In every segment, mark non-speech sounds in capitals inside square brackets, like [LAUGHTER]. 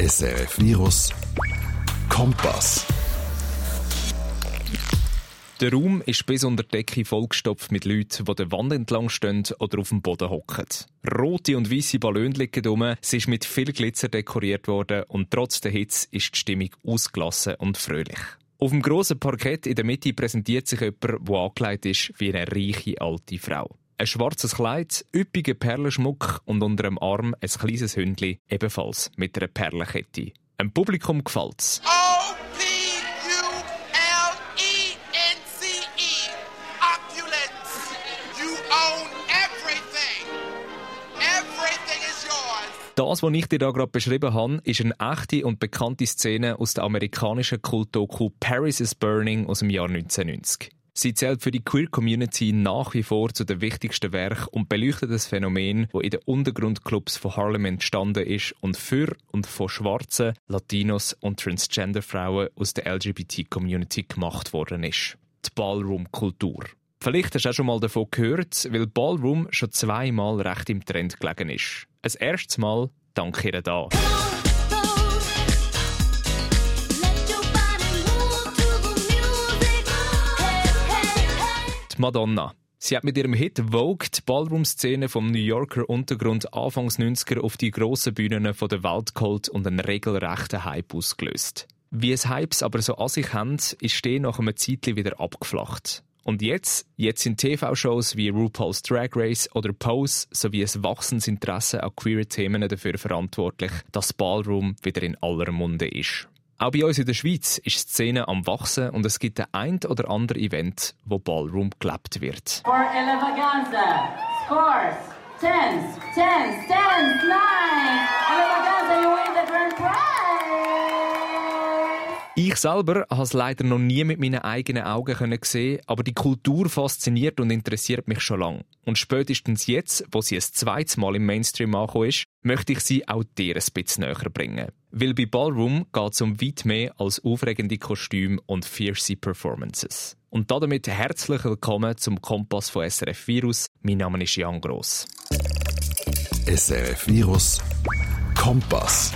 SRF Virus Kompass. Der Raum ist bis unter die Decke vollgestopft mit Leuten, die der Wand entlang stehen oder auf dem Boden hocken. Rote und weiße Ballone liegen rum, sie ist mit viel Glitzer dekoriert worden und trotz der Hitze ist die Stimmung ausgelassen und fröhlich. Auf dem grossen Parkett in der Mitte präsentiert sich jemand, der angelegt ist wie eine reiche alte Frau. Ein schwarzes Kleid, üppiger Perlenschmuck und unter dem Arm ein kleines Hündli, ebenfalls mit einer Perlenkette. Dem Publikum gefällt's. O-P-U-L-E-N-C-E. Opulence. You own everything. Everything is yours. Das, was ich dir da gerade beschrieben habe, ist eine echte und bekannte Szene aus der amerikanischen Kultdoku Paris is Burning aus dem Jahr 1990. Sie zählt für die Queer Community nach wie vor zu den wichtigsten Werken und beleuchtet das Phänomen, das in den Untergrundclubs von Harlem entstanden ist und für und von schwarzen, Latinos und Transgender-Frauen aus der LGBT-Community gemacht worden ist. Die Ballroom-Kultur. Vielleicht hast du auch schon mal davon gehört, weil Ballroom schon zweimal recht im Trend gelegen ist. Ein erstes Mal dank ihr da. Madonna. Sie hat mit ihrem Hit Vogue die Ballroom-Szene vom New Yorker Untergrund Anfangs 90er auf die grossen Bühnen der Welt geholt und einen regelrechten Hype ausgelöst. Wie es Hypes aber so an sich haben, ist die nach einem Zeitchen wieder abgeflacht. Und jetzt? Jetzt sind TV-Shows wie RuPaul's Drag Race oder Pose sowie ein wachsendes Interesse an queeren Themen dafür verantwortlich, dass Ballroom wieder in aller Munde ist. Auch bei uns in der Schweiz ist die Szene am Wachsen und es gibt ein oder andere Event, wo Ballroom gelebt wird. For Elevaganza, scores, tens, tens, tens, nine. Elevaganza, you win the grand prize. Ich selber habe es leider noch nie mit meinen eigenen Augen sehen, aber die Kultur fasziniert und interessiert mich schon lange. Und spätestens jetzt, wo sie ein zweites Mal im Mainstream angekommen ist, möchte ich sie auch dir ein bisschen näher bringen. Weil bei Ballroom geht es um weit mehr als aufregende Kostüme und fierce Performances. Und damit herzlich willkommen zum Kompass von SRF Virus. Mein Name ist Jan Gross. SRF Virus Kompass.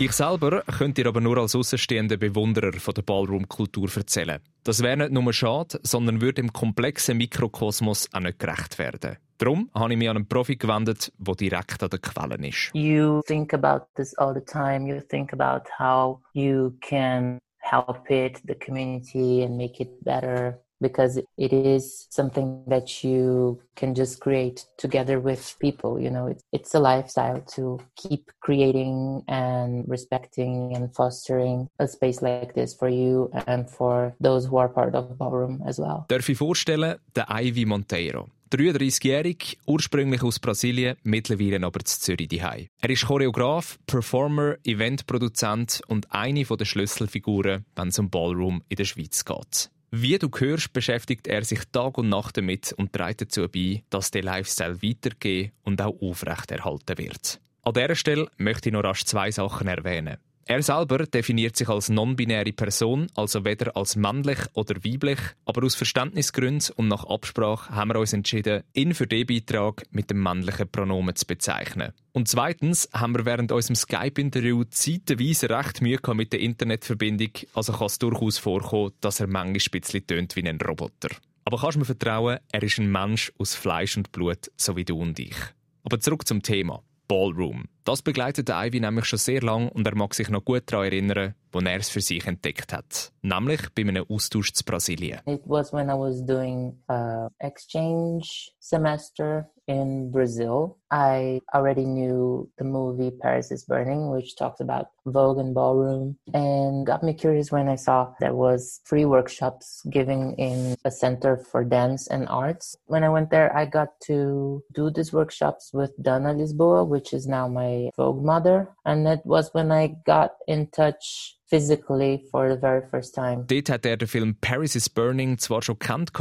Ich selber könnte dir aber nur als außenstehender Bewunderer von der Ballroom-Kultur erzählen. Das wäre nicht nur schade, sondern würde im komplexen Mikrokosmos auch nicht gerecht werden. Darum habe ich mich an einen Profi gewendet, der direkt an der Quelle ist. you think about this all the time. You think about how you can help it, the community, and make it better because it is something that you can just create together with people. You know, it's, it's a lifestyle to keep creating and respecting and fostering a space like this for you and for those who are part of Ballroom as well. Darf ich vorstellen, der Ivy Monteiro. 33-jährig, ursprünglich aus Brasilien, mittlerweile aber zu Zürich daheim. Er ist Choreograf, Performer, Eventproduzent und eine der Schlüsselfiguren, wenn es um Ballroom in der Schweiz geht. Wie du hörst, beschäftigt er sich Tag und Nacht damit und trägt dazu bei, dass der Lifestyle weitergehen und auch aufrechterhalten wird. An dieser Stelle möchte ich noch rasch zwei Sachen erwähnen. Er selber definiert sich als non-binäre Person, also weder als männlich oder weiblich, aber aus Verständnisgründen und nach Absprache haben wir uns entschieden, ihn für den Beitrag mit dem männlichen Pronomen zu bezeichnen. Und zweitens haben wir während unserem Skype-Interview zeitweise recht Mühe mit der Internetverbindung, also kann es durchaus vorkommen, dass er manchmal ein bisschen tönt wie ein Roboter. Aber kannst du mir vertrauen, er ist ein Mensch aus Fleisch und Blut, so wie du und ich. Aber zurück zum Thema. Ballroom. Das begleitet Ivy nämlich schon sehr lang und er mag sich noch gut daran erinnern, wo er es für sich entdeckt hat. Nämlich bei einem Austausch zu Brasilien. It was when I was doing a exchange semester in Brazil. I already knew the movie Paris is Burning, which talks about Vogue and ballroom, and got me curious when I saw there was free workshops given in a center for dance and arts. When I went there, I got to do these workshops with Dana Lisboa, which is now my Vogue mother, and that was when I got in touch physically for the very first time. Dort hat er den Film Paris is Burning zwar schon kennt,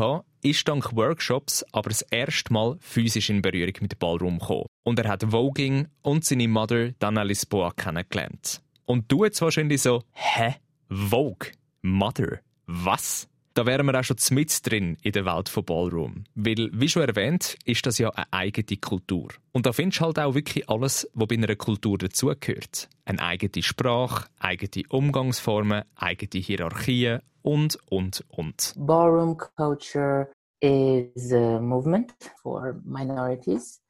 ist dank Workshops aber das erste Mal physisch in Berührung mit Ballroom gekommen. Und er hat Voging und seine Mother Dana Lisboa kennengelernt. Und du jetzt wahrscheinlich so, hä? Vogue? Mother? Was? Da wären wir auch schon mit drin in der Welt von Ballroom. Weil, wie schon erwähnt, ist das ja eine eigene Kultur. Und da findest du halt auch wirklich alles, was bei einer Kultur dazugehört. Eine eigene Sprache, eigene Umgangsformen, eigene Hierarchien und, und, und. Ballroom culture is a movement for minorities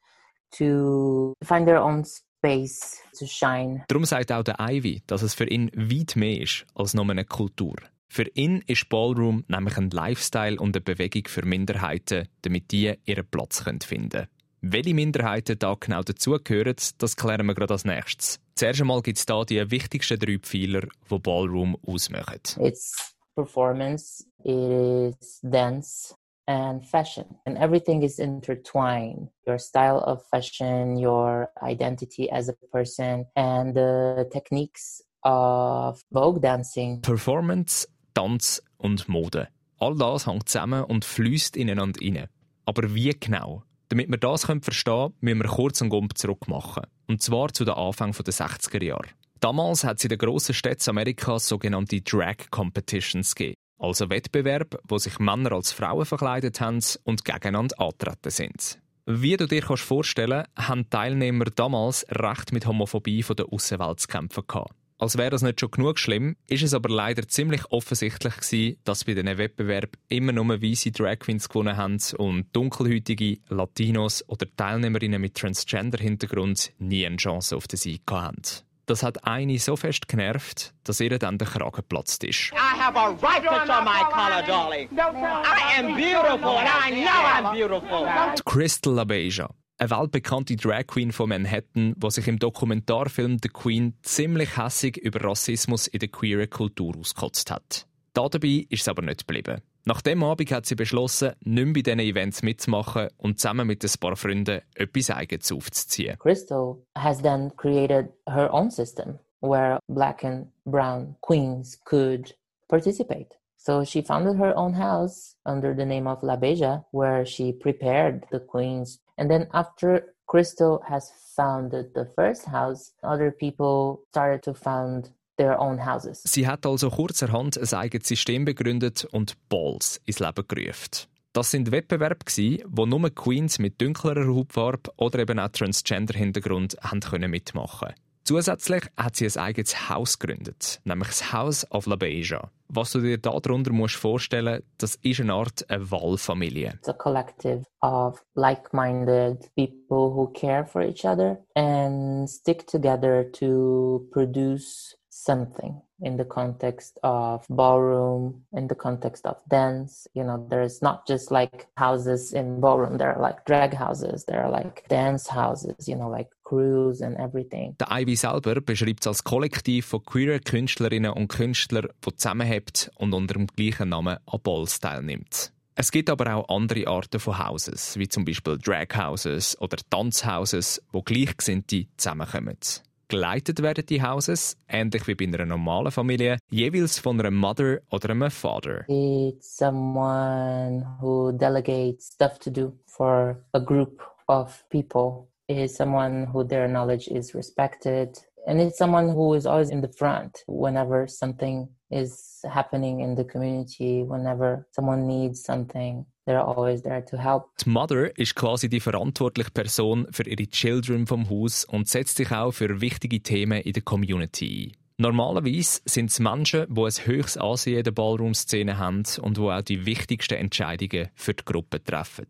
to find their own space to shine. Darum sagt auch der Ivy, dass es für ihn weit mehr ist als nur eine Kultur. Für ihn ist Ballroom nämlich ein Lifestyle und eine Bewegung für Minderheiten, damit die ihren Platz finden können. Welche Minderheiten da genau dazugehören, das klären wir gerade als nächstes. Zuerst einmal gibt es da die wichtigsten drei Pfeiler, die Ballroom ausmachen. It's performance, it is dance, and fashion. And everything is intertwined. Your style of fashion, your identity as a person, and the techniques of Vogue dancing. Performance, Tanz und Mode. All das hängt zusammen und fließt ineinander rein. Aber wie genau? Damit wir das verstehen können, müssen wir kurz einen Gump zurück machen. Und zwar zu den Anfang der 60er Jahre. Damals hat es in den grossen Städten Amerikas sogenannte Drag Competitions gegeben. Also Wettbewerb, wo sich Männer als Frauen verkleidet haben und gegeneinander antreten sind. Wie du dir vorstellen kannst, haben Teilnehmer damals recht mit Homophobie von der Außenwelt zu kämpfen gehabt. Als wäre das nicht schon genug schlimm, ist es aber leider ziemlich offensichtlich gewesen, dass bei diesen Wettbewerb immer nur weiße Drag Queens gewonnen haben und dunkelhäutige Latinos oder Teilnehmerinnen mit Transgender-Hintergrund nie eine Chance auf den Sieg hatten. Das hat eine so fest genervt, dass ihr dann der Kragen geplatzt ist. I have a right to show my color, darling. I am beautiful and I know I'm beautiful. Die Crystal LaBeija, eine weltbekannte Drag Queen von Manhattan, die sich im Dokumentarfilm The Queen ziemlich hässig über Rassismus in der queeren Kultur ausgekotzt hat. Dabei ist es aber nicht geblieben. Nach dem Abend hat sie beschlossen, nicht mehr bei diesen Events mitzumachen und zusammen mit ein paar Freunden etwas Eigenes aufzuziehen. Crystal has then created her own system where black and brown queens could participate. So she founded her own house under the name of La Beja, where she prepared the queens. And then after Crystal has founded the first house, other people started to found their own houses. Sie hat also kurzerhand ein eigenes System begründet und Balls ins Leben gerufen. Das sind Wettbewerbe, wo nur Queens mit dunklerer Hautfarbe oder eben auch Transgender-Hintergrund mitmachen Zusätzlich hat sie ein eigenes Haus gegründet, nämlich das House of La Beja. Was du dir darunter musst vorstellen, das ist eine Art eine. It's a collective of like-minded people who care for each other and stick together to produce something in the context of ballroom, in the context of dance. You know, there's not just like houses in ballroom, there are like drag houses, there are like dance houses, you know, like crews and everything. Der Ivy selber beschreibt es als Kollektiv von queeren Künstlerinnen und Künstlern, die zusammenhält und unter dem gleichen Namen an Balls teilnimmt. Es gibt aber auch andere Arten von Houses, wie zum Beispiel Drag Houses oder Tanzhouses, wo Gleichgesinnte zusammenkommen. Geleitet werden die Houses, ähnlich wie bei einer normalen Familie, jeweils von einer Mother oder einem Father. It's someone who delegates stuff to do for a group of people. Is someone who their knowledge is respected. And it's someone who is always in the front whenever something is happening in the community, whenever someone needs something. They're always there to help. Die Mother ist quasi die verantwortliche Person für ihre Children vom Haus und setzt sich auch für wichtige Themen in der Community ein. Normalerweise sind es Menschen, die ein höchstes Ansehen in der Ballroom-Szene haben und die auch die wichtigsten Entscheidungen für die Gruppe treffen.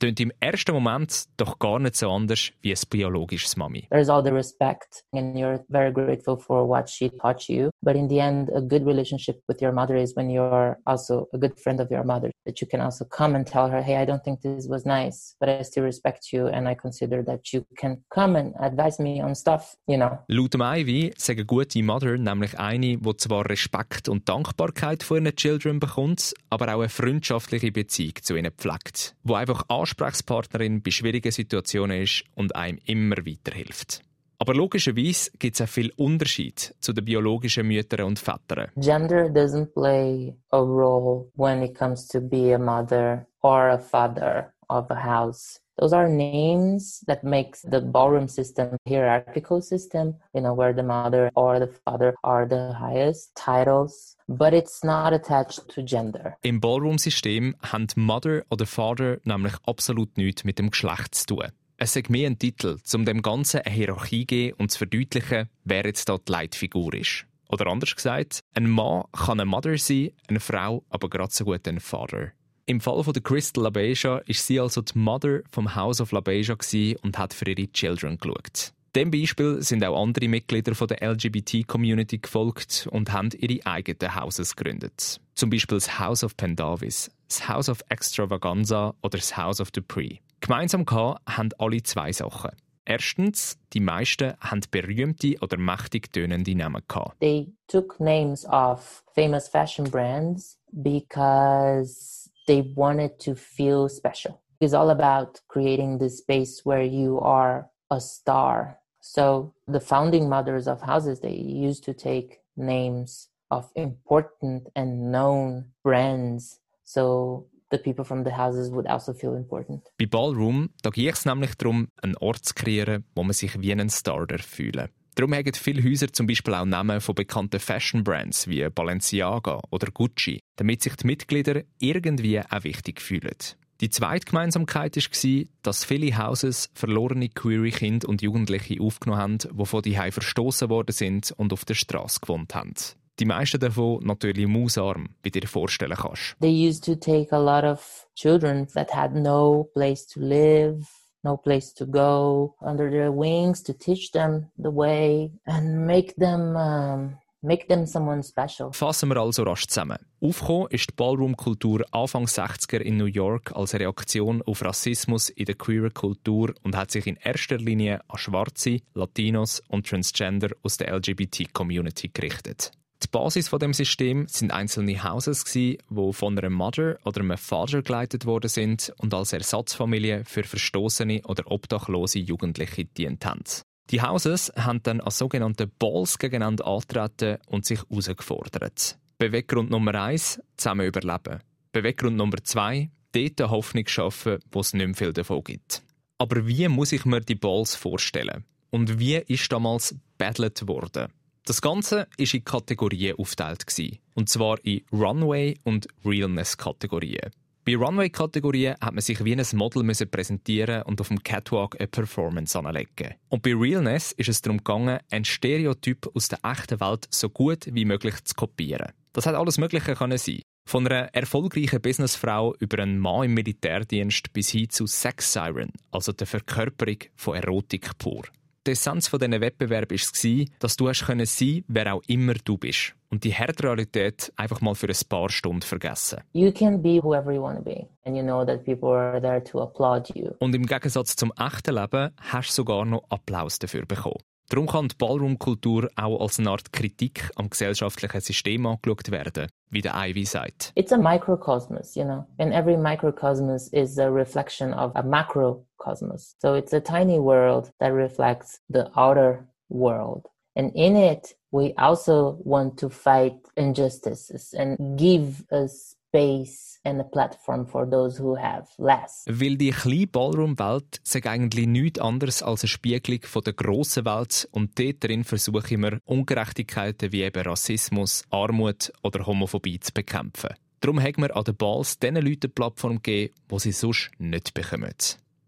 Tönt im ersten Moment doch gar nicht so anders wie ein biologisches Mami. There's all the respect and you're very grateful for what she taught you. But in the end, a good relationship with your mother is when you're also a good friend of your mother. That you can also come and tell her, hey, I don't think this was nice, but I still respect you and I consider that you can come and advise me on stuff, you know. Laut Ivy sagen gute Mother nämlich eine, die zwar Respekt und Dankbarkeit von ihren Children bekommt, aber auch eine freundschaftliche Beziehung zu ihnen pflegt. Wo einfach Ansprechpartnerin bei schwierigen Situationen ist und einem immer weiterhilft. Aber logischerweise gibt es auch viel Unterschied zu den biologischen Müttern und Vätern. Gender doesn't play a role when it comes to be a mother or a father of a house. Those are names that makes the ballroom system hierarchical system, you know, where the mother or the father are the highest titles, but it's not attached to gender. Im Ballroom-System haben Mother oder Father nämlich absolut nichts mit dem Geschlecht zu tun. Es ist mehr ein Titel, um dem Ganzen eine Hierarchie zu geben und zu verdeutlichen, wer jetzt dort die Leitfigur ist. Oder anders gesagt, ein Mann kann eine Mother sein, eine Frau aber gerade so gut ein Father. Im Fall von der Crystal LaBeija ist sie also die Mother vom House of LaBeija und hat für ihre Children geschaut. Dem Beispiel sind auch andere Mitglieder von der LGBT-Community gefolgt und haben ihre eigenen Houses gegründet. Zum Beispiel das House of Pendavis, das House of Extravaganza oder das House of Dupree. Gemeinsam haben alle zwei Sachen. Erstens, die meisten haben berühmte oder mächtig tönende Namen gehabt. They took names of famous fashion brands because they wanted to feel special. It's all about creating this space where you are a star. So the founding mothers of houses, they used to take names of important and known brands. So the people from the houses would also feel important. Bei Ballroom da geht es nämlich darum, einen Ort zu kreieren, wo man sich wie ein Starter fühlen Darum haben viele Häuser zum Beispiel auch Namen von bekannten Fashion-Brands wie Balenciaga oder Gucci, damit sich die Mitglieder irgendwie auch wichtig fühlen. Die zweite Gemeinsamkeit war, dass viele Houses verlorene queere Kinder und Jugendliche aufgenommen haben, die von die verstoßen worden sind und auf der Straße gewohnt haben. Die meisten davon natürlich mausarm, wie du dir vorstellen kannst. They used to take a lot of children that had no place to live, no place to go under their wings to teach them the way and make them um, make them someone special. Fassen wir also rasch zusammen. Aufgekommen ist die Ballroom-Kultur Anfang 60er in New York als Reaktion auf Rassismus in der queeren Kultur und hat sich in erster Linie an Schwarze, Latinos und Transgender aus der LGBT-Community gerichtet. Die Basis von dem System sind einzelne Houses die von einer Mother oder einem Vater geleitet worden sind und als Ersatzfamilie für verstoßene oder obdachlose Jugendliche dient haben. Die Houses haben dann als sogenannte Balls gegeneinander antreten und sich herausgefordert. Beweggrund Nummer eins: zusammen überleben. Beweggrund Nummer zwei: dort eine Hoffnung schaffen, wo es nicht mehr viel davon gibt. Aber wie muss ich mir die Balls vorstellen? Und wie ist damals battlet worden? Das Ganze war in Kategorien aufgeteilt. Und zwar in Runway- und Realness-Kategorien. Bei Runway-Kategorien hat man sich wie ein Model präsentieren und auf dem Catwalk eine Performance anlegen. Und bei Realness ist es darum gegangen, ein Stereotyp aus der echten Welt so gut wie möglich zu kopieren. Das hat alles Mögliche können sein. Von einer erfolgreichen Businessfrau über einen Mann im Militärdienst bis hin zu Sex Siren, also der Verkörperung von Erotik pur. Die Essenz von diesen Wettbewerben war, dass du hast können sein, wer auch immer du bist. Und die harte Realität einfach mal für ein paar Stunden vergessen. You can be whoever you want to be. And you know that people are there to applaud you. Und im Gegensatz zum echten Leben hast du sogar noch Applaus dafür bekommen. Darum kann die Ballroom-Kultur auch als eine Art Kritik am gesellschaftlichen System angeschaut werden, wie der Ivy sagt. It's a microcosmos, you know, and every microcosmos is a reflection of a macrocosmos. So it's a tiny world that reflects the outer world. And in it, we also want to fight injustices and give us space and a platform for those who have less. Weil die kleine Ballroom-Welt sagt eigentlich nichts anderes als eine Spiegelung von der grossen Welt und dort drin versuche ich mir Ungerechtigkeiten wie eben Rassismus, Armut oder Homophobie zu bekämpfen. Darum haben wir an den Balls diesen Leuten eine Plattform gegeben, die sie sonst nicht bekommen.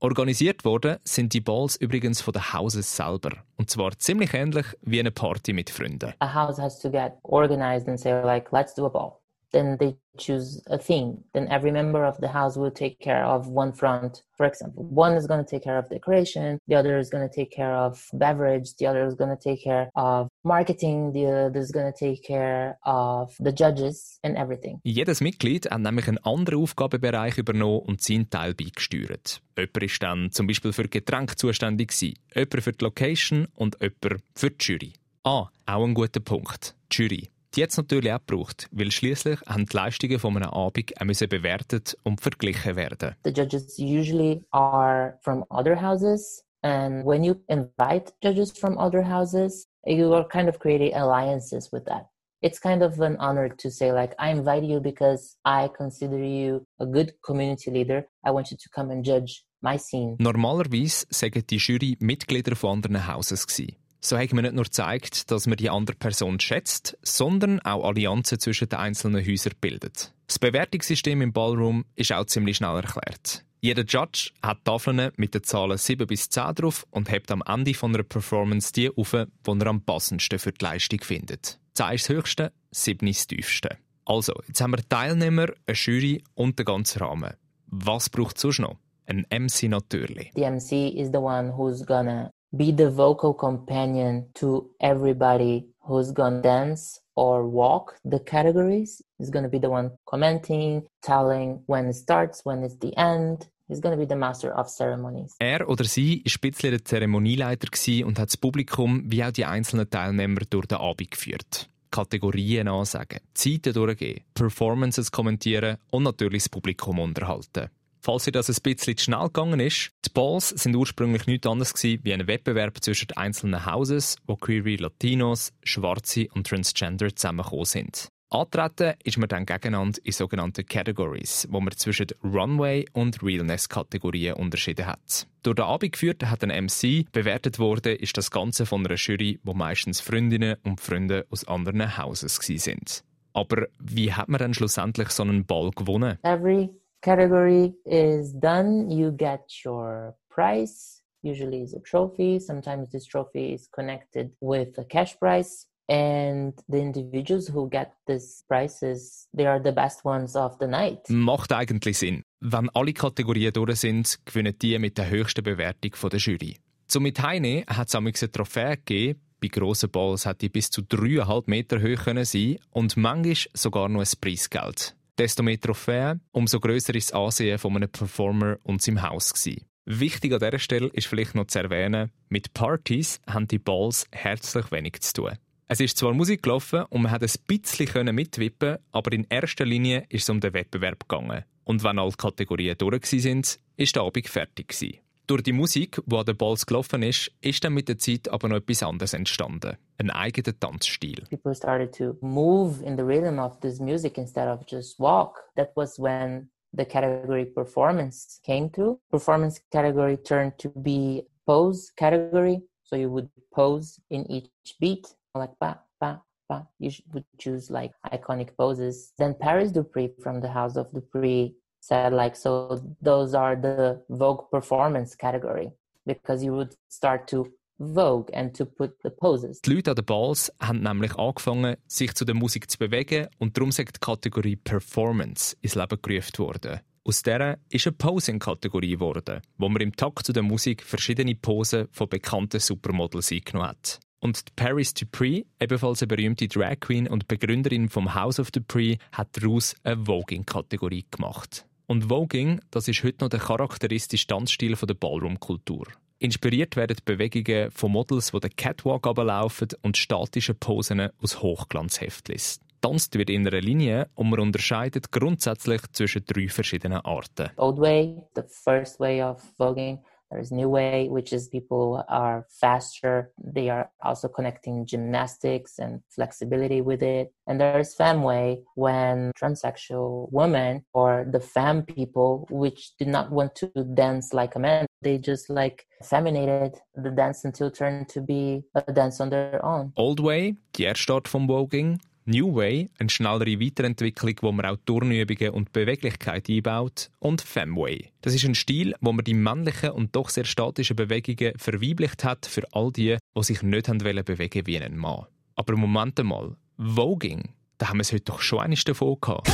Organisiert worden sind die Balls übrigens von den Houses selber. Und zwar ziemlich ähnlich wie eine Party mit Freunden. A house has to get organized and say like, let's do a ball. Then they choose a theme. Then every member of the house will take care of one front. For example, one is going to take care of decoration, the other is going to take care of beverage, the other is going to take care of marketing, the other is going to take care of the judges and everything. Jedes Mitglied hat nämlich einen anderen Aufgabenbereich übernommen und seinen Teil beigesteuert. Jemand ist dann zum Beispiel für Getränke zuständig gewesen, jemand für die Location und jemand für die Jury. Ah, auch ein guter Punkt. Die Jury. Die hat es natürlich auch gebraucht, weil schließlich haben die Leistungen von einem Abend auch müssen bewertet und verglichen werden. The judges usually are from other houses and when you invite judges from other houses, you are kind of creating alliances with that. It's kind of an honor to say like I invite you because I consider you a good community leader. I want you to come and judge my scene. Normalerweise sagen die Jury Mitglieder von anderen Hauses gewesen. So hat man nicht nur gezeigt, dass man die andere Person schätzt, sondern auch Allianzen zwischen den einzelnen Häusern bildet. Das Bewertungssystem im Ballroom ist auch ziemlich schnell erklärt. Jeder Judge hat Tafeln mit den Zahlen 7 bis 10 drauf und hebt am Ende von einer Performance die auf, die er am passendsten für die Leistung findet. 10 ist das höchste, 7 ist das tiefste. Also, jetzt haben wir Teilnehmer, eine Jury und den ganzen Rahmen. Was braucht es sonst noch? Ein MC natürlich. The MC is the one who's gonna be the vocal companion to everybody who's gonna dance or walk the categories. He's gonna be the one commenting, telling when it starts, when it's the end. He's gonna be the master of ceremonies. Er oder sie war bisschen der Zeremonieleiter und hat das Publikum wie auch die einzelnen Teilnehmer durch den Abend geführt. Kategorien ansagen, Zeiten durchgehen, Performances kommentieren und natürlich das Publikum unterhalten. Falls ihr das ein bisschen zu schnell gegangen ist, die Balls sind ursprünglich nichts anderes wie ein Wettbewerb zwischen einzelnen Houses, wo Queer Latinos, Schwarze und Transgender zusammengekommen sind. Antreten ist man dann gegeneinander in sogenannten Categories, wo man zwischen Runway und Realness-Kategorien unterschieden hat. Durch den Abend geführt hat ein MC, bewertet wurde ist das Ganze von einer Jury, wo meistens Freundinnen und Freunde aus anderen Houses sind. Aber wie hat man dann schlussendlich so einen Ball gewonnen? Every category is done, you get your prize. Usually is a trophy. Sometimes this trophy is connected with a cash prize. And the individuals who get these prizes, they are the best ones of the night. Macht eigentlich Sinn. Wenn alle Kategorien durch sind, gewinnen die mit der höchsten Bewertung von der Jury. Zum mit Heine hat es eine Trophäe gegeben. Bei grossen Balls hat die bis zu 3,5 Meter hoch sein und manchmal sogar noch ein Preisgeld. Desto mehr Trophäen, umso grösser ist das Ansehen von einem Performer und seinem Haus gewesen. Wichtig an dieser Stelle ist vielleicht noch zu erwähnen, mit Partys haben die Balls herzlich wenig zu tun. Es ist zwar Musik gelaufen und man hat ein bisschen mitwippen, aber in erster Linie ist es um den Wettbewerb gegangen. Und wenn alle Kategorien durch sind, ist der Abend fertig gewesen. Durch die Musik, die an Balls gelaufen ist, ist dann mit der Zeit aber noch etwas anderes entstanden. Ein eigener Tanzstil. People started to move in the rhythm of this music instead of just walk. That was when the category performance came through. Performance category turned to be pose category. So you would pose in each beat, like ba, ba, ba. You would choose like iconic poses. Then Paris Dupree from the House of Dupree said like so those are the vogue performance category because you would start to vogue and to put the poses. Die Leute an den Balls haben nämlich angefangen, sich zu der Musik zu bewegen und darum sagt die Kategorie Performance ins Leben gerufen worden. Aus der ist eine Posing-Kategorie geworden, wo man im Takt zu der Musik verschiedene Posen von bekannten Supermodels eingenommen hat. Und Paris Dupree, ebenfalls eine berühmte Drag Queen und Begründerin vom House of Dupree, hat daraus eine Voging-Kategorie gemacht. Und Voging, das ist heute noch der charakteristische Tanzstil der Ballroom-Kultur. Inspiriert werden die Bewegungen von Models, die den Catwalk ablaufen und statische Posen aus Hochglanzheftlis. Tanzt wird in einer Linie und man unterscheidet grundsätzlich zwischen drei verschiedenen Arten. Old way, the first way of voguing, There's New Way, which is people are faster. They are also connecting gymnastics and flexibility with it. And there's Femway, when transsexual women or the femme people, which did not want to dance like a man, they just like feminated the dance until turned to be a dance on their own. Old Way, die erste Art vom Voguing, New Way, eine schnellere Weiterentwicklung, wo man auch Turnübungen und Beweglichkeit einbaut. Und Femway. Das ist ein Stil, wo man die männlichen und doch sehr statischen Bewegungen verweiblicht hat für all die, die sich nicht haben bewegen wie ein Mann. Aber Moment mal, Voging, da haben wir es heute doch schon eines davon gehabt.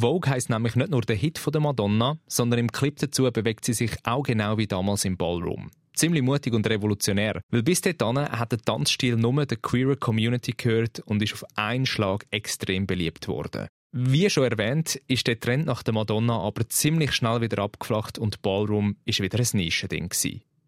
Vogue heisst nämlich nicht nur der Hit von der Madonna, sondern im Clip dazu bewegt sie sich auch genau wie damals im Ballroom. Ziemlich mutig und revolutionär, weil bis dahin hat der Tanzstil nur der queer Community gehört und ist auf einen Schlag extrem beliebt worden. Wie schon erwähnt, ist der Trend nach der Madonna aber ziemlich schnell wieder abgeflacht und Ballroom ist wieder ein Nischending.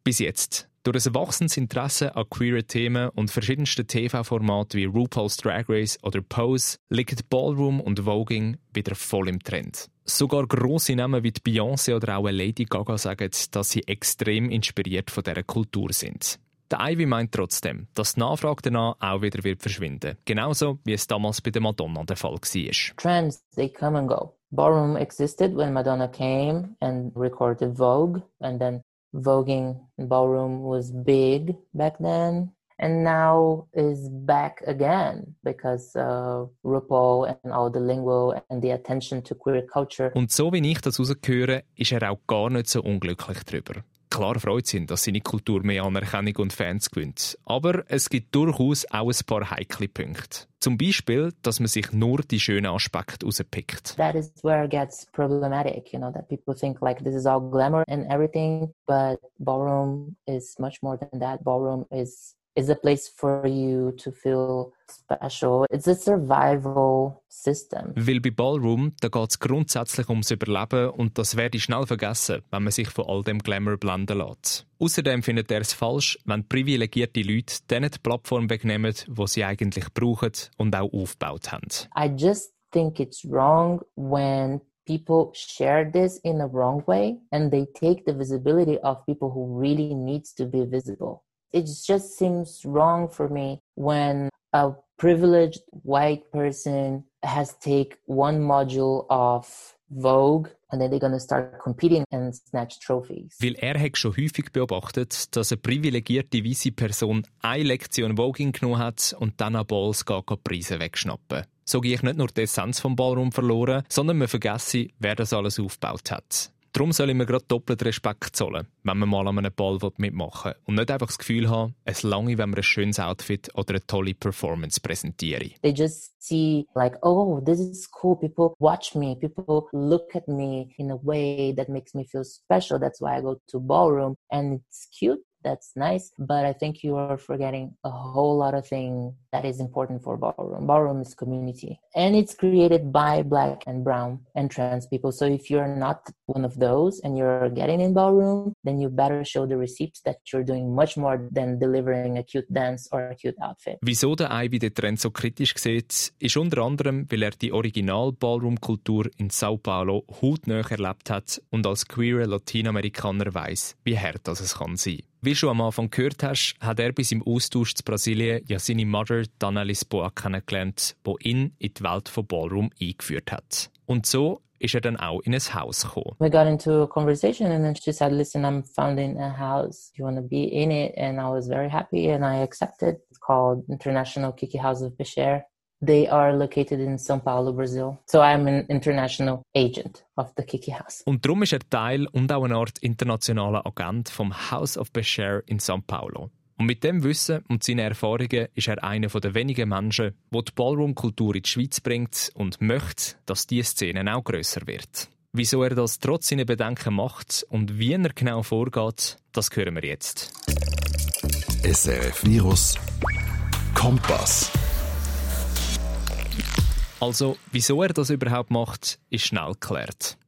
Bis jetzt. Durch ein wachsendes Interesse an queeren Themen und verschiedensten TV-Formaten wie RuPaul's Drag Race oder Pose liegen Ballroom und Voging wieder voll im Trend. Sogar grosse Namen wie Beyoncé oder auch Lady Gaga sagen, dass sie extrem inspiriert von dieser Kultur sind. Der Ivy meint trotzdem, dass die Nachfrage danach auch wieder wird verschwinden. Genauso wie es damals bei der Madonna der Fall war. Trends, they come and go. Ballroom existed when Madonna came and recorded Vogue, and then voguing ballroom was big back then. And now is back again because uh, RuPaul and all the lingo and the attention to queer culture. Und so wie ich das rausgehöre, ist er auch gar nicht so unglücklich drüber. Klar freut sich, dass seine Kultur mehr Anerkennung und Fans gewinnt. Aber es gibt durchaus auch ein paar heikle Punkte. Zum Beispiel, dass man sich nur die schönen Aspekte rauspickt. That is where it gets problematic, you know, that people think like this is all glamour and everything, but ballroom is much more than that. Ballroom is is a place for you to feel special. It's a survival system. Weil bei Ballroom, da geht es grundsätzlich ums Überleben und das werde ich schnell vergessen, wenn man sich von all dem Glamour blenden lässt. Außerdem findet er es falsch, wenn privilegierte Leute denen die Plattform wegnehmen, die sie eigentlich brauchen und auch aufgebaut haben. I just think it's wrong when people share this in a wrong way and they take the visibility of people who really needs to be visible. It just seems wrong for me when a privileged white person has take one module of Vogue and then they're gonna start competing and snatch trophies. Weil er hat schon häufig beobachtet, dass eine privilegierte weiße Person eine Lektion Voguing genommen hat und dann an Balls geht Preise wegschnappen. So gehe ich nicht nur die Essenz vom Ballraum verloren, sondern man vergesse, wer das alles aufgebaut hat. Darum soll ich mir gerade doppelt Respekt zollen, wenn man mal an einem Ball mitmachen will. Und nicht einfach das Gefühl haben, es lange, wenn man ein schönes Outfit oder eine tolle Performance präsentiere. They just see like, oh, this is cool. People watch me. People look at me in a way that makes me feel special. That's why I go to ballroom. And it's cute that's nice but i think you are forgetting a whole lot of things that is important for ballroom. Ballroom is community and it's created by black and brown and trans people. So if you're not one of those and you're getting in ballroom then you better show the receipts that you're doing much more than delivering a cute dance or a cute outfit. Wieso der Ivy den Trend so kritisch sieht ist unter anderem weil er die original Ballroom Kultur in Sao Paulo hautnah erlebt hat und als queer Latinamerikaner weiß wie hart das es kann sein. Wie schon am Anfang gehört hast, hat er bis im Austausch zu Brasilien ja seine Mutter Dana Lisboa kennengelernt, die ihn in die Welt von Ballroom eingeführt hat. Und so ist er dann auch in ein Haus gekommen. We got into a conversation and then she said, listen, I'm founding a house. You want to be in it? And I was very happy and I accepted. It's called International Kiki House of Becher. They are located in São Paulo, Brazil. So I'm an international agent of the Kiki House. Und darum ist er Teil und auch eine Art internationaler Agent vom House of Becher in São Paulo. Und mit dem Wissen und seinen Erfahrungen ist er einer der wenigen Menschen, der die Ballroom-Kultur in die Schweiz bringt und möchte, dass diese Szene auch grösser wird. Wieso er das trotz seiner Bedenken macht und wie er genau vorgeht, das hören wir jetzt. SRF Virus Kompass. Also, wieso er das überhaupt macht, ist schnell geklärt.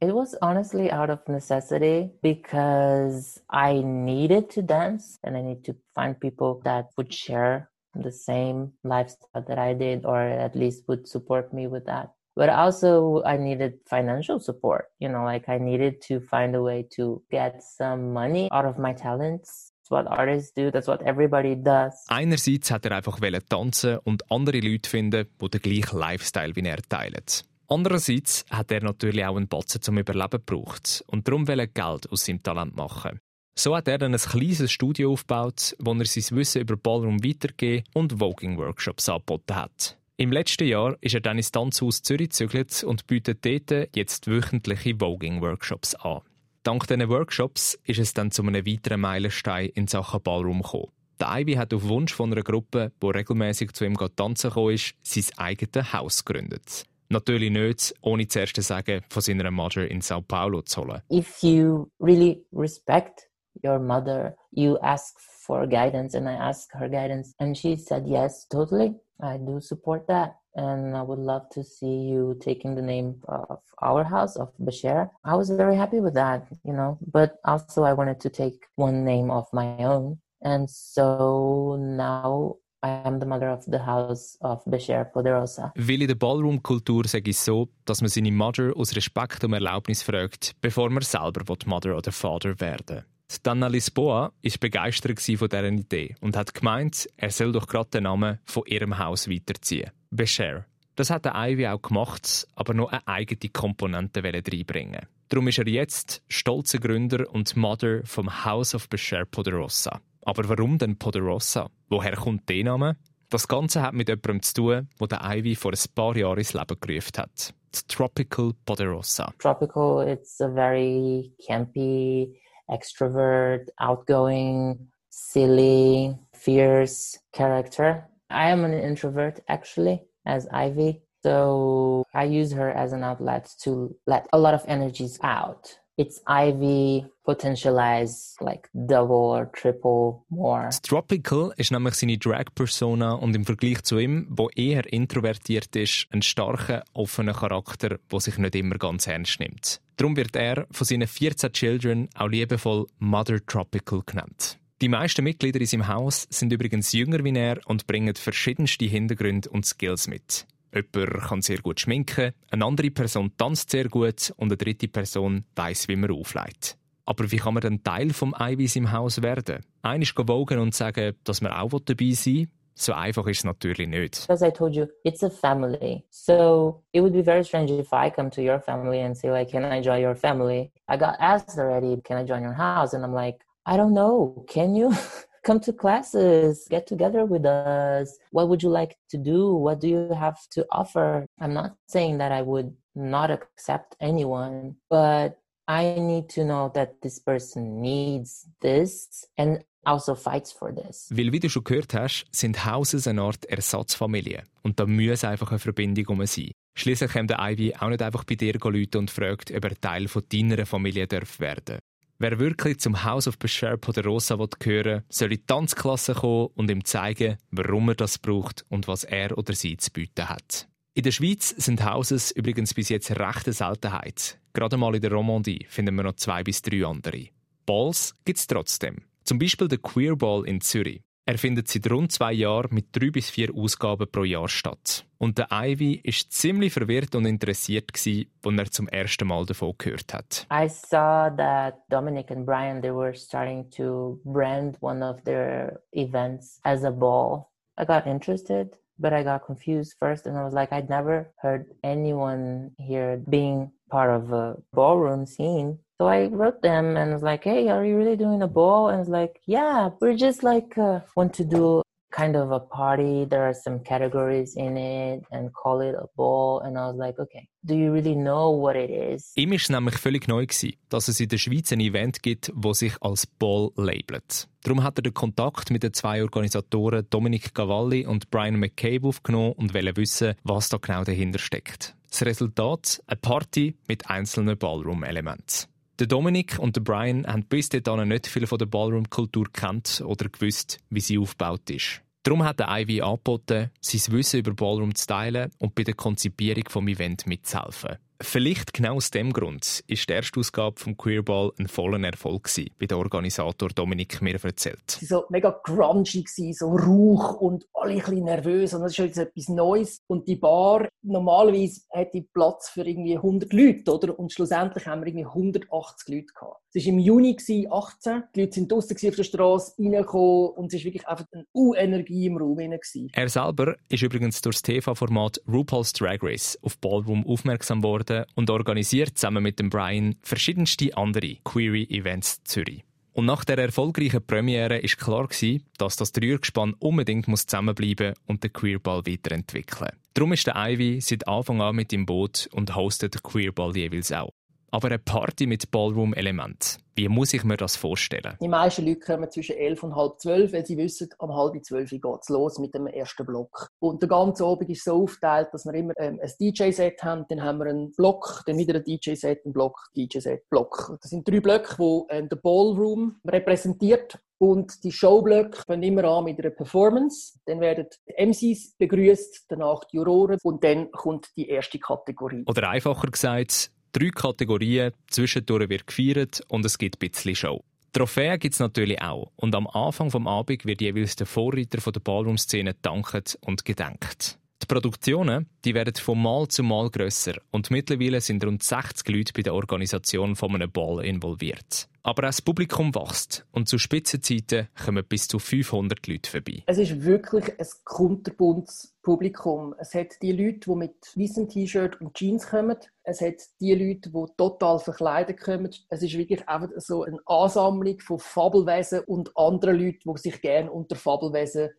It was honestly out of necessity because I needed to dance and I need to find people that would share the same lifestyle that I did or at least would support me with that. But also I needed financial support. You know, like I needed to find a way to get some money out of my talents That's what artists do, that's what everybody does. Einerseits hat er einfach tanzen und andere Leute finden, die den gleichen Lifestyle wie er teilen. Andererseits hat er natürlich auch einen Batzen zum Überleben gebraucht und darum will er Geld aus seinem Talent machen. So hat er dann ein kleines Studio aufgebaut, wo er sein Wissen über Ballroom weitergegeben und Voging-Workshops angeboten hat. Im letzten Jahr ist er dann ins Tanzhaus Zürich gezügelt und bietet dort jetzt wöchentliche Voging-Workshops an. Dank diesen Workshops ist es dann zu einem weiteren Meilenstein in Sachen Ballroom gekommen. Der Ivy hat auf Wunsch von einer Gruppe, die regelmäßig zu ihm tanzen ist, sein eigenes Haus gegründet. Natürlich nicht, ohne zuerst zu sagen, von seiner Mutter in Sao Paulo zu holen. If you really respect your mother, you ask for guidance and I asked her guidance and she said yes, totally. I do support that. and I would love to see you taking the name of our house of Bashir. I was very happy with that, you know, but also I wanted to take one name of my own. And so now I am the mother of the house of Bashir Poderosa. Weil in der Ballroom-Kultur sage ich so, dass man seine Mother aus Respekt um Erlaubnis fragt, bevor man selber Mother oder Vater werden Dana Lisboa war begeistert von dieser Idee und hat gemeint, er soll doch gerade den Namen von ihrem Haus weiterziehen. Becher. Das hat der Ivy auch gemacht, aber noch eine eigene Komponente reinbringen. Darum ist er jetzt stolzer Gründer und Mother vom House of Becher Poderosa. Aber warum denn Poderosa? Woher kommt der Name? Das Ganze hat mit jemandem zu tun, der der Ivy vor ein paar Jahren ins Leben gerufen hat. Die Tropical Poderosa. Tropical, it's a very campy, extrovert, outgoing, silly, fierce character. I am an introvert actually, as Ivy. So I use her as an outlet to let a lot of energies out. It's Ivy potentialized like double or triple more. Tropical ist nämlich seine Drag-Persona und im Vergleich zu ihm, wo eher introvertiert ist, ein starker, offener Charakter, der sich nicht immer ganz ernst nimmt. Darum wird er von seinen 14 Children auch liebevoll Mother Tropical genannt. Die meisten Mitglieder in seinem Haus sind übrigens jünger wie er und bringen verschiedenste Hintergründe und Skills mit. Jemand kann sehr gut schminken, eine andere Person tanzt sehr gut und eine dritte Person weiß, wie man aufleitet. Aber wie kann man denn Teil vom Eiweiß im Haus werden? Einer ist gewogen und sagen, dass man auch dabei sein will. So einfach ist es natürlich nicht. As I told you, it's a family. So it would be very strange if I come to your family and say like, can I join your family? I got asked already, can I join your house? And I'm like, I don't know. Can you? [LAUGHS] come to classes, get together with us. What would you like to do? What do you have to offer? I'm not saying that I would not accept anyone, but I need to know that this person needs this and also fights for this. Weil, wie du schon gehört hast, sind Houses eine Art Ersatzfamilie. Und da muss einfach eine Verbindung um sein. Schließlich kommt der Ivy auch nicht einfach bei dir und fragt, ob er Teil von deiner Familie darf werden Wer wirklich zum House of Bashir Poderosa gehören soll in die Tanzklasse kommen und ihm zeigen, warum er das braucht und was er oder sie zu bieten hat. In der Schweiz sind Houses übrigens bis jetzt eine rechte Seltenheit. Gerade mal in der Romandie finden wir noch zwei bis drei andere. Balls gibt es trotzdem. Zum Beispiel der Queer Ball in Zürich. Er findet seit rund zwei Jahren mit drei bis vier Ausgaben pro Jahr statt. Und der Ivy ist ziemlich verwirrt und interessiert als er zum ersten Mal davon gehört hat. I saw that Dominic and Brian they were starting to brand one of their events as a ball. I got interested, but I got confused first, and I was like, I'd never heard anyone here being part of a ballroom scene. So I wrote them and was like, "Hey, are you really doing a ball?" And it's like, "Yeah, we're just like uh, want to do kind of a party. There are some categories in it and call it a ball." And I was like, "Okay, do you really know what it is?" Ihm ist nämlich völlig neu gewesen, dass es in der Schweiz ein Event gibt, wo sich als Ball labelt. Darum hat er den Kontakt mit den zwei Organisatoren Dominic Cavalli und Brian McCabe aufgenommen und wollte wissen, was da genau dahinter steckt. Das Resultat? Eine Party mit einzelnen Ballroom-Elementen. Der Dominik und der Brian haben bis dahin nicht viel von der Ballroom-Kultur kennt oder gewusst, wie sie aufgebaut ist. Darum hat der Ivy angeboten, sein Wissen über Ballroom zu teilen und bei der Konzipierung des Events mitzuhelfen. Vielleicht genau aus dem Grund ist die erste Ausgabe vom Queerball ein voller Erfolg gewesen, wie der Organisator Dominik mir erzählt. Sie so mega grungy gewesen, so Rauch und alle ein bisschen nervös und das ist jetzt etwas Neues und die Bar normalerweise hätte Platz für irgendwie 100 Leute, oder? Und schlussendlich haben wir irgendwie 180 Leute gehabt. Es war im Juni 18, die Leute sind draußen auf der Straße reingekommen und es war wirklich einfach eine U-Energie im Raum. Er selber ist übrigens durch das TV-Format RuPaul's Drag Race auf Ballroom aufmerksam worden worden und organisiert zusammen mit dem Brian verschiedenste andere Query-Events Zürich. Und nach der erfolgreichen Premiere ist klar gewesen, dass das Dreiergespann unbedingt muss zusammenbleiben und den Queerball weiterentwickeln. Darum ist der Ivy seit Anfang an mit im Boot und hostet den Queerball jeweils auch. Aber eine Party mit Ballroom-Element. Wie muss ich mir das vorstellen? Die meisten Leute kommen zwischen elf und halb zwölf, weil sie wissen, um halb zwölf geht es los mit dem ersten Block. Und der ganze Abend ist so aufgeteilt, dass wir immer ähm, ein DJ-Set haben, dann haben wir einen Block, dann wieder ein DJ-Set, einen Block, DJ-Set, Block. Das sind drei Blöcke, die ähm, der Ballroom repräsentiert. Und die Showblöcke fangen immer an mit einer Performance. Dann werden die MCs begrüßt, danach die Juroren und dann kommt die erste Kategorie. Oder einfacher gesagt, Drei Kategorien, zwischendurch wird gefeiert und es gibt ein bisschen Show. Trophäen gibt es natürlich auch. Und am Anfang vom Abend wird jeweils der Vorreiter der Ballroom-Szene dankt und gedenkt. Die Produktionen die werden von Mal zu Mal grösser und mittlerweile sind rund 60 Leute bei der Organisation von einem Ball involviert. Aber auch das Publikum wächst und zu Spitzenzeiten kommen bis zu 500 Leute vorbei. Es ist wirklich ein kunterbuntes Publikum. Es hat die Leute, die mit weißem T-Shirt und Jeans kommen. Es hat die Leute, die total verkleidet kommen. Es ist wirklich einfach so eine Ansammlung von Fabelwesen und anderen Leuten, die sich gerne unter Fabelwesen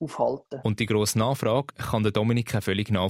aufhalten. Und die grosse Nachfrage kann der Dominik völlig nachvollziehen.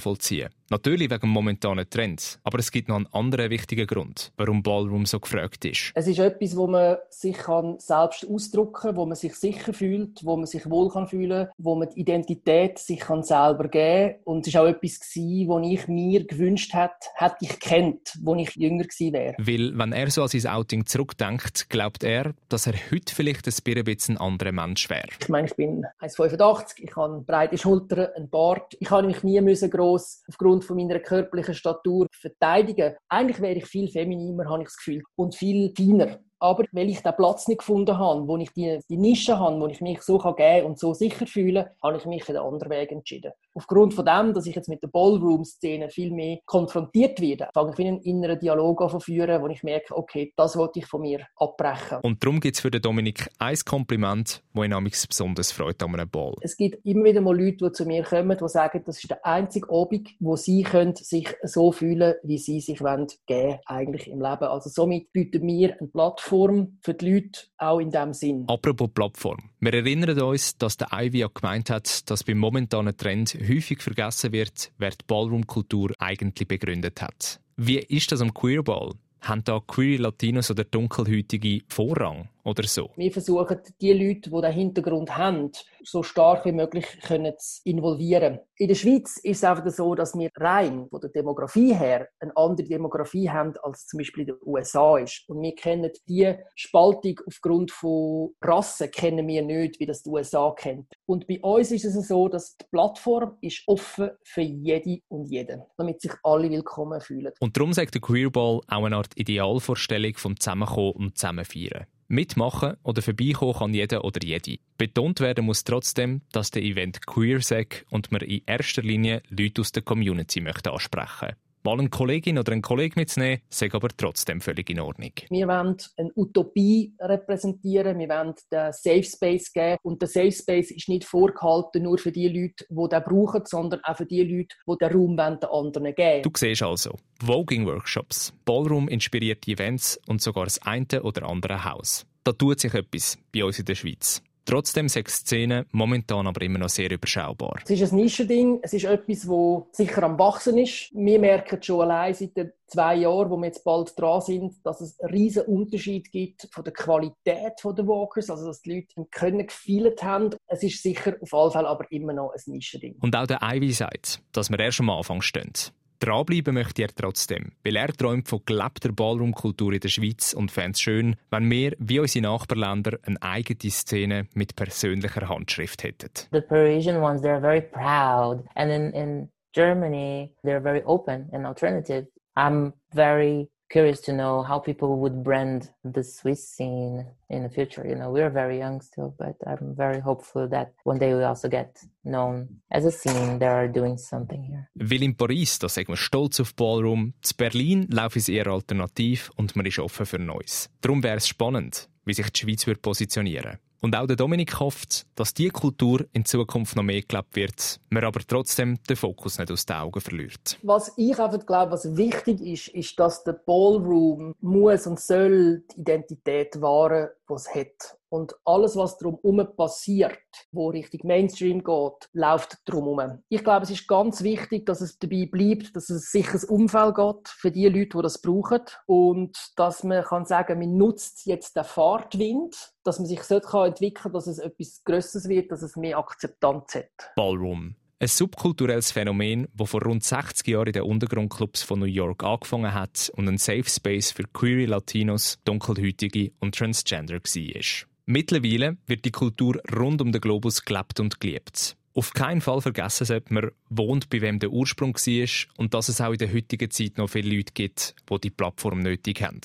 Natürlich wegen momentanen Trends. Aber es gibt noch einen anderen wichtigen Grund, warum Ballroom so gefragt ist. Es ist etwas, wo man sich kann selbst ausdrücken kann, wo man sich sicher fühlt, wo man sich wohl kann fühlen wo man die Identität sich kann selber geben kann. Und es war auch etwas, was ich mir gewünscht hätte, hätte ich kennt, als ich jünger gewesen wäre. Weil, wenn er so an sein Outing zurückdenkt, glaubt er, dass er heute vielleicht ein bisschen ein anderer Mensch wäre. Ich meine, ich bin 1,85, ich habe breite Schultern, einen Bart. Ich habe mich nie müssen gross aufgrund von meiner körperlichen Statur verteidigen. Eigentlich wäre ich viel femininer, habe ich das Gefühl, und viel feiner. Aber weil ich den Platz nicht gefunden habe, wo ich die, die Nische habe, wo ich mich so geben kann und so sicher fühle, habe ich mich den anderen Weg entschieden. Aufgrund von dem, dass ich jetzt mit der Ballroom-Szene viel mehr konfrontiert werde, fange ich einen inneren Dialog an zu führen, wo ich merke, okay, das wollte ich von mir abbrechen. Und darum gibt es für den Dominik ein Kompliment, das ihn besonders freut an einem Ball. Es gibt immer wieder mal Leute, die zu mir kommen, die sagen, das ist der einzige Abend, wo sie können sich so fühlen, wie sie sich wollen, geben, eigentlich im Leben. Also somit bieten wir eine Plattform Plattform für die Leute auch in diesem Sinn. Apropos Plattform. Wir erinnern uns, dass der Ivy ja gemeint hat, dass beim momentanen Trend häufig vergessen wird, wer die Ballroom-Kultur eigentlich begründet hat. Wie ist das am Queerball? Haben da Queer Latinos oder Dunkelhäutige Vorrang? Oder so. Wir versuchen, die Leute, die den Hintergrund haben, so stark wie möglich können zu involvieren. In der Schweiz ist es einfach so, dass wir rein von der Demografie her eine andere Demografie haben, als zum Beispiel in den USA ist. Und wir kennen die Spaltung aufgrund von Rassen kennen wir nicht, wie das die USA kennt. Und bei uns ist es so, dass die Plattform ist offen für jede und jeden, damit sich alle willkommen fühlen. Und darum sagt der Queerball auch eine Art Idealvorstellung vom Zusammenkommen und Zusammenfeiern. Mitmachen oder vorbeikommen kann jeder oder jede. Betont werden muss trotzdem, dass der Event queer sei und man in erster Linie Leute aus der Community möchte ansprechen Mal eine Kollegin oder einen Kollegen mitzunehmen, sei aber trotzdem völlig in Ordnung. Wir wollen eine Utopie repräsentieren, wir wollen den Safe Space geben. Und der Safe Space ist nicht vorgehalten nur für die Leute, die den brauchen, sondern auch für die Leute, die den Raum den anderen geben Du siehst also, Voging-Workshops, Ballroom-inspirierte Events und sogar das eine oder andere Haus. Da tut sich etwas bei uns in der Schweiz. Trotzdem sind die Szenen momentan aber immer noch sehr überschaubar. Es ist ein Nischending, es ist etwas, das sicher am Wachsen ist. Wir merken schon allein seit den zwei Jahren, wo wir jetzt bald dran sind, dass es einen riesen Unterschied gibt von der Qualität der Walkers, also dass die Leute Können gefeilt haben. Es ist sicher auf alle Fälle aber immer noch ein Nischending. Und auch der Ivy sagt, dass wir erst am Anfang stehen. Dranbleiben möchte er trotzdem, weil er träumt von gelebter Ballroomkultur in der Schweiz und fände es schön, wenn wir, wie unsere Nachbarländer, eine eigene Szene mit persönlicher Handschrift hätten. The Parisian ones, they're very proud. And in, in Germany, they're very open and alternative. I'm very curious to know how people would brand the Swiss scene in the future. You know, we're very young still, but I'm very hopeful that one day we also get known as a scene that are doing something here. Weil in Paris, da sagen wir stolz auf Ballroom, zu Berlin laufen es eher alternativ und man ist offen für Neues. Darum wäre es spannend, wie sich die Schweiz wird positionieren und auch der Dominik hofft, dass diese Kultur in Zukunft noch mehr gelebt wird, man aber trotzdem den Fokus nicht aus den Augen verliert. Was ich einfach glaube, was wichtig ist, ist, dass der Ballroom muss und soll die Identität wahren, es hat. Und alles, was drumherum passiert, wo Richtung Mainstream geht, läuft drumherum. Ich glaube, es ist ganz wichtig, dass es dabei bleibt, dass es ein sicheres Umfeld geht für die Leute, die das brauchen. Und dass man kann sagen, man nutzt jetzt den Fahrtwind, dass man sich so entwickeln kann, dass es etwas Größeres wird, dass es mehr Akzeptanz hat. Ballroom. Ein subkulturelles Phänomen, das vor rund 60 Jahren in den Untergrundclubs von New York angefangen hat und ein Safe Space für queere Latinos, Dunkelhäutige und Transgender war. Mittlerweile wird die Kultur rund um den Globus gelebt und geliebt. Auf keinen Fall vergessen sollte man, wohnt bei wem der Ursprung war und dass es auch in der heutigen Zeit noch viele Leute gibt, die die Plattform nötig haben.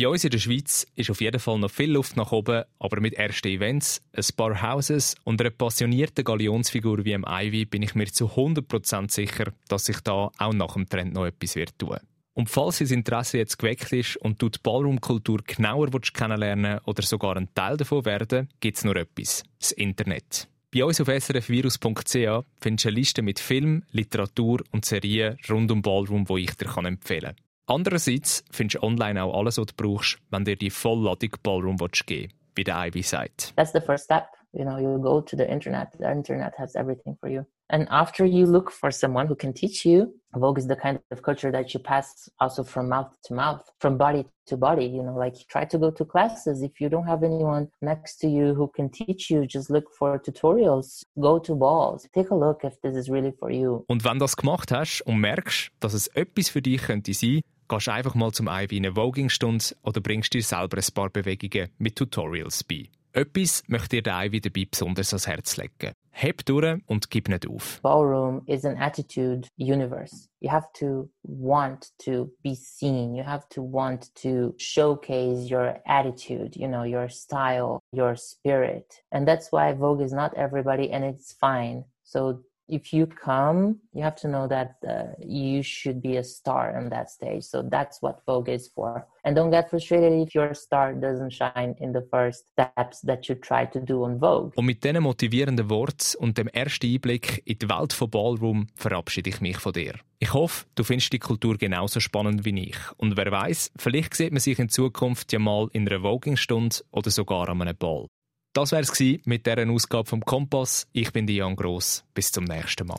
Bei uns in der Schweiz ist auf jeden Fall noch viel Luft nach oben, aber mit ersten Events, ein paar Houses und einer passionierten Galionsfigur wie im Ivy bin ich mir zu 100% sicher, dass sich da auch nach dem Trend noch etwas wird tun. Und falls das Interesse jetzt geweckt ist und du die Ballroom-Kultur genauer kennenlernen oder sogar ein Teil davon werden, gibt es nur etwas: das Internet. Bei uns auf srfvirus.ch findest du eine Liste mit Film, Literatur und Serien rund um Ballroom, die ich dir empfehlen kann. Andererseits findest du online auch alles, was du brauchst, wenn dir die Vollladung Ballroom geben wie der Ivy sagt. That's the first step. You know, you go to the internet. The internet has everything for you. And after you look for someone who can teach you, Vogue is the kind of culture that you pass also from mouth to mouth, from body to body. You know, like try to go to classes. If you don't have anyone next to you who can teach you, just look for tutorials, go to balls, take a look if this is really for you. Und wenn du das gemacht hast und merkst, dass es etwas für dich könnte sein, gehst einfach mal zum Ivy in eine Voging-Stunde oder bringst dir selber ein paar Bewegungen mit Tutorials bei. Etwas möchte dir der Ivy dabei besonders ans Herz legen. Heb durch und gib nicht auf. Ballroom is an attitude universe. You have to want to be seen. You have to want to showcase your attitude, you know, your style, your spirit. And that's why Vogue is not everybody and it's fine. So if you come, you have to know that uh, you should be a star on that stage. So that's what Vogue is for. And don't get frustrated if your star doesn't shine in the first steps that you try to do on Vogue. Und mit diesen motivierenden Worten und dem ersten Einblick in die Welt von Ballroom verabschiede ich mich von dir. Ich hoffe, du findest die Kultur genauso spannend wie ich. Und wer weiß, vielleicht sieht man sich in Zukunft ja mal in einer Voging-Stunde oder sogar an einem Ball. Das wär's es mit dieser Ausgabe vom Kompass. Ich bin Jan Gross. Bis zum nächsten Mal.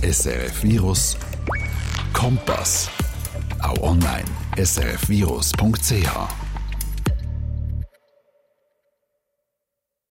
SRF Virus Kompass. Auch online srfvirus.ch